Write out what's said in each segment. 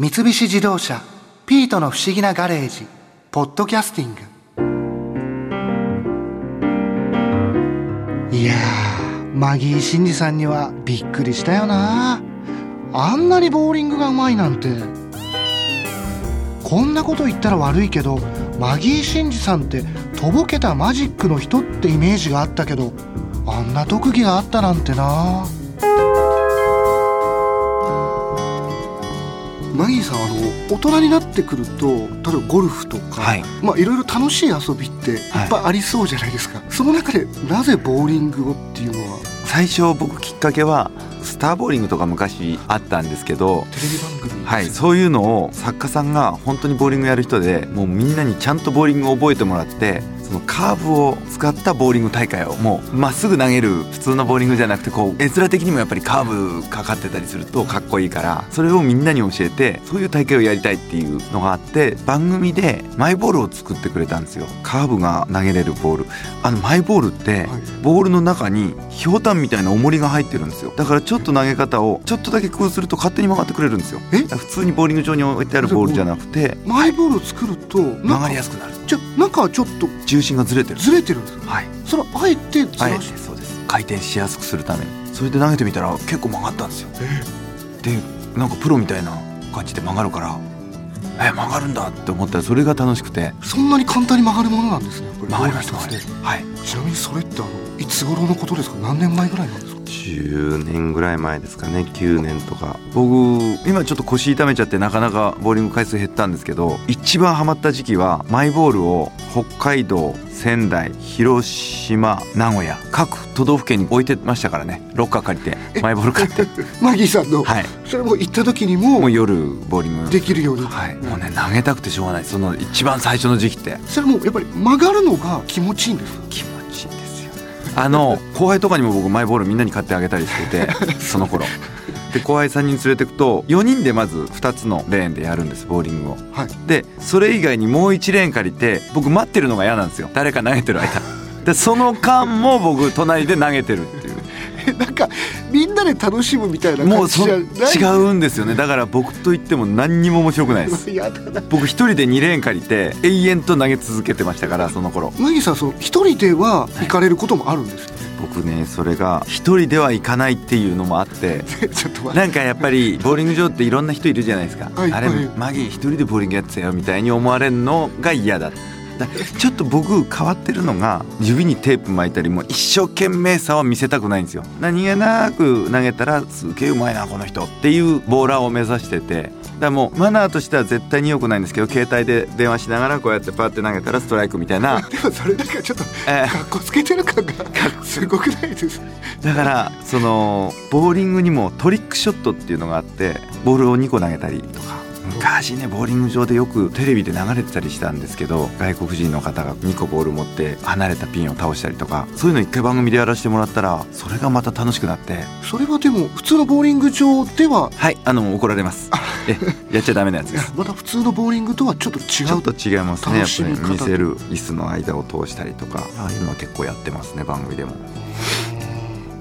三菱自動車「ピートの不思議なガレージ」「ポッドキャスティング」いやマギー真司さんにはびっくりしたよな。あんなにボーリングがうまいなんて。こんなこと言ったら悪いけどマギー真司さんってとぼけたマジックの人ってイメージがあったけどあんな特技があったなんてな。マギーさんあの大人になってくると例えばゴルフとか、はい。まあいろいろ楽しい遊びっていっぱいありそうじゃないですか、その中でなぜボーリングをっていうのは？最初僕きっかけはスターボーリングとか昔あったんですけどテレビ番組。はい、そういうのを作家さんが本当にボーリングやる人でもうみんなにちゃんとボーリングを覚えてもらってそのカーブを使ったボーリング大会をもうまっすぐ投げる普通のボーリングじゃなくてこう絵面的にもやっぱりカーブかかってたりするとかっこいいからそれをみんなに教えてそういう大会をやりたいっていうのがあって番組でマイボールを作ってくれたんですよ。カーブが投げれるボール。あのマイボールってはい。ボールの中にひょうたんみたいな重りが入ってるんですよ。だからちょっと投げ方をちょっとだけ工夫すると勝手に曲がってくれるんですよ。え？普通にボーリング場に置いてあるボールじゃなくてマイボールを作ると曲がりやすすくなる。じゃあ中はちょっと重心がずれてる。ずれてるんですはい。それはあえてずらしてそうです。回転しやすくするため。にそれで投げてみたら結構曲がったんですよ。でなんかプロみたいな感じで曲がるからえ曲がるんだって思ったらそれが楽しくて。そんなに簡単に曲がるものなんですねこれ。曲がりましたはい。ちなみにそれってあのいつ頃のことですか？何年前ぐらいなんですか？10年ぐらい前ですかね。9年とか。僕今ちょっと腰痛めちゃってなかなかボーリング回数減ったんですけど一番ハマった時期はマイボールを北海道仙台広島名古屋。各都道府県に置いてましたからね。ロッカー借りてマイボール買って。マギーさんの、はい。それも行った時にももう夜ボーリング。できるように、はい。もうね投げたくてしょうがない。その一番最初の時期って。それもやっぱり曲がるのが気持ちいいんですか？気持あの後輩とかにも僕マイボールみんなに買ってあげたりしてて その頃。で後輩3人連れてくと4人でまず2つのレーンでやるんですボーリングを。はい。でそれ以外にもう1レーン借りて僕待ってるのが嫌なんですよ。誰か投げてる間。でその間も僕隣で投げてるかみんなで楽しむみたいなもうそ感じじゃない？違うんですよね。だから僕と言っても何にも面白くないです。やだな。僕一人で2レーン借りて永遠と投げ続けてましたからその頃。マギーさんその一人では行かれることもあるんですよね、僕ねそれが一人では行かないっていうのもあって。ちょっと待って。なんかやっぱりボーリング場っていろんな人いるじゃないですか、あれはい。はいマギー一人でボーリングやってたよみたいに思われるのが嫌だだちょっと僕変わってるのが指にテープ巻いたりも一生懸命さは見せたくないんですよ。何気なく投げたらすげえうまいなこの人っていうボーラーを目指して。てだもうマナーとしては絶対に良くないんですけど携帯で電話しながらこうやってパーって投げたらストライクみたいな。でもそれなんかちょっとえーかっこつけてる感がすごくないです。だからそのボーリングにもトリックショットっていうのがあってボールを2個投げたりとか昔ねボーリング場でよくテレビで流れてたりしたんですけど外国人の方が2個ボール持って離れたピンを倒したりとかそういうの一回番組でやらせてもらったらそれがまた楽しくなって。それはでも普通のボーリング場では？はいあの怒られます。えやっちゃダメなやつです。また普通のボーリングとはちょっと違ちょっうと違いますねやっぱり見せる椅子の間を通したりとかああいうのは結構やってますね番組でも。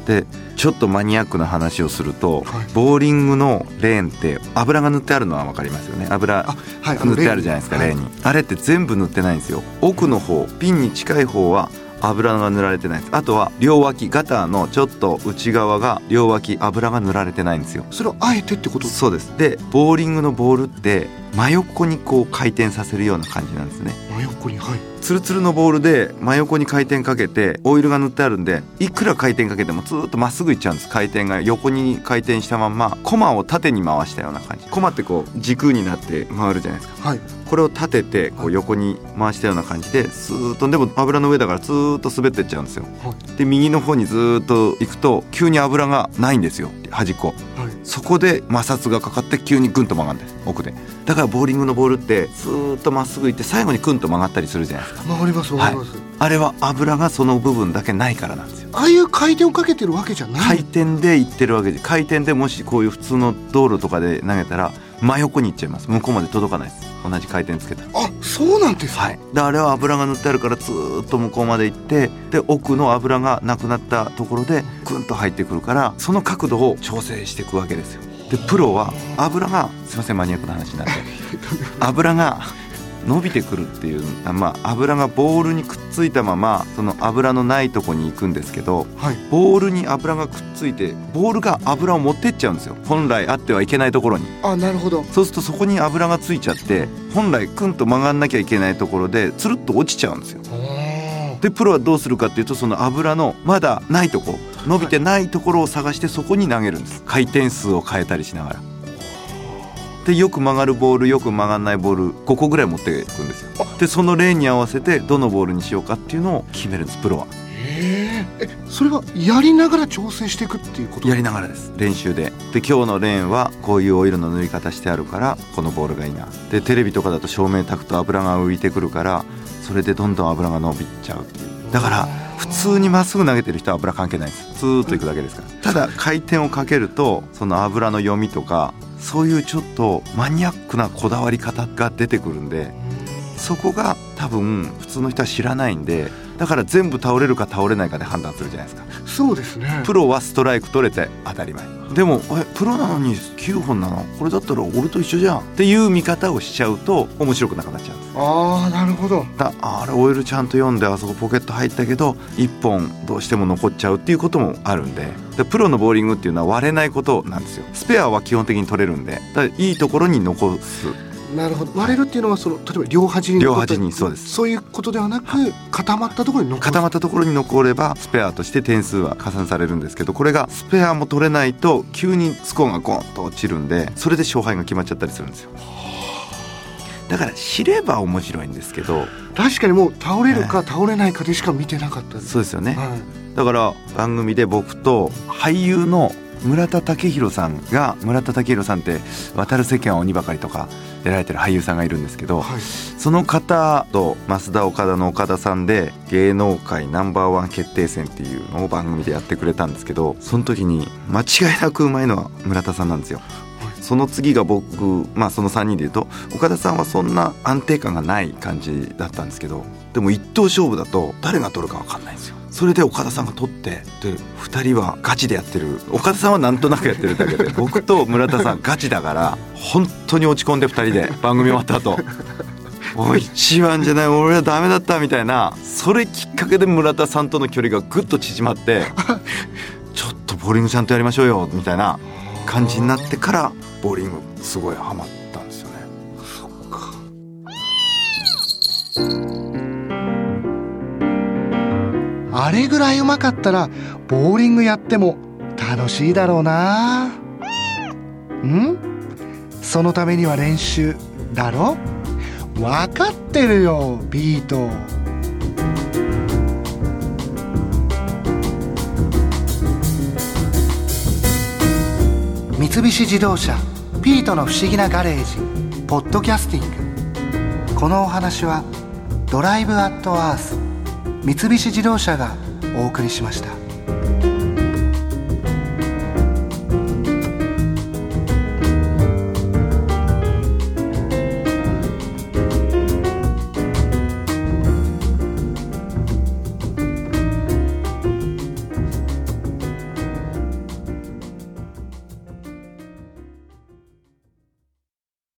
でちょっとマニアックな話をすると、はい。ボーリングのレーンって油が塗ってあるのは分かりますよね。油あはい塗ってあるじゃないですかレーン。に、あれって全部塗ってないんですよ。奥の方ピンに近い方は油が塗られてないです。あとは両脇ガターのちょっと内側が両脇油が塗られてないんですよ。それはあえてってこと？そうです。でボーリングのボールって真横にこう回転させるような感じなんですね。真横にはいツルツルのボールで真横に回転かけてオイルが塗ってあるんでいくら回転かけてもずーっとまっすぐいっちゃうんです。回転が横に回転したまんまコマを縦に回したような感じ。コマってこう軸になって回るじゃないですか。はい。これを立ててこう横に回したような感じでスーッとでも油の上だからずーっと滑ってっちゃうんですよ。はい。で右の方にずーっと行くと急に油がないんですよ。端っこ。はいそこで摩擦がかかって急にグンと曲がるんです奥で。だからボーリングのボールってずーっとまっすぐ行って最後にグンと曲がったりするじゃないですか。曲がります曲がります、あれは油がその部分だけないからなんですよ。ああいう回転をかけてるわけじゃない、回転で行ってるわけで回転でもしこういう普通の道路とかで投げたら真横に行っちゃいます。向こうまで届かないです。同じ回転つけたら。あそうなんですか、はい。であれは油が塗ってあるからずーっと向こうまで行ってで奥の油がなくなったところでグンと入ってくるからその角度を調整していくわけですよ。でプロは油がすいませんマニアックな話になって 油が伸びてくるっていう、まあ、油がボールにくっついたままその油のないとこに行くんですけど、はい、ボールに油がくっついてボールが油を持ってっちゃうんですよ。本来あってはいけないところに。あなるほど。そうするとそこに油がついちゃって本来クンと曲がんなきゃいけないところでつるっと落ちちゃうんですよ。でプロはどうするかっていうとその油のまだないとこ伸びてないところを探してそこに投げるんです。回転数を変えたりしながらでよく曲がるボールよく曲がらないボール5個ぐらい持っていくんですよ。でそのレーンに合わせてどのボールにしようかっていうのを決めるんですプロは。へえそれはやりながら調整していくっていうこと？やりながらです。練習で。で今日のレーンはこういうオイルの塗り方してあるからこのボールがいいな。でテレビとかだと照明炊くと油が浮いてくるからそれでどんどん油が伸びちゃうっていうだから普通にまっすぐ投げてる人は油関係ないです。ずーっといくだけですから。ただ回転をかけるとその油の読みとかそういうちょっとマニアックなこだわり方が出てくるんでそこが多分普通の人は知らないんでだから全部倒れるか倒れないかで判断するじゃないですか。そうですね。プロはストライク取れて当たり前。でもえプロなのに9本なの？これだったら俺と一緒じゃん。っていう見方をしちゃうと面白くなくなっちゃうんです。ああなるほど。だあれオイルちゃんと読んであそこポケット入ったけど1本どうしても残っちゃうっていうこともあるんで。でプロのボーリングっていうのは割れないことなんですよ。スペアは基本的に取れるんで。だいいところに残すなるほど。割れるっていうのはその例えば両端に両端にそうです。そういうことではなく固まったところに残る固まったところに残ればスペアとして点数は加算されるんですけどこれがスペアも取れないと急にスコアがゴンと落ちるんでそれで勝敗が決まっちゃったりするんですよ。だから知れば面白いんですけど確かにもう倒れるか倒れないかでしか見てなかったそうですよね、はい、だから番組で僕と俳優の村田武弘さんが村田武弘さんって「渡る世間は鬼ばかり」とか出られてる俳優さんがいるんですけど、はい、その方と増田岡田の岡田さんで芸能界ナンバーワン決定戦っていうのを番組でやってくれたんですけどその時に間違いなくうまいのは村田さんなんですよ。その次が僕まあその3人でいうと岡田さんはそんな安定感がない感じだったんですけどでも一等勝負だと誰が取るか分かんないんですよ。それで岡田さんが取ってで2人はガチでやってる。岡田さんはなんとなくやってるだけで 僕と村田さんガチだから本当に落ち込んで2人で番組終わった後 おい一番じゃない俺はダメだったみたいなそれきっかけで村田さんとの距離がぐっと縮まってちょっとボーリングちゃんとやりましょうよみたいな感じになってからボーリングすごいハマったあれぐらいうまかったらボーリングやっても楽しいだろうな。うん？そのためには練習だろ？分かってるよビート。三菱自動車ピートの不思議なガレージポッドキャスティング。このお話はドライブアットアース三菱自動車がお送りしました。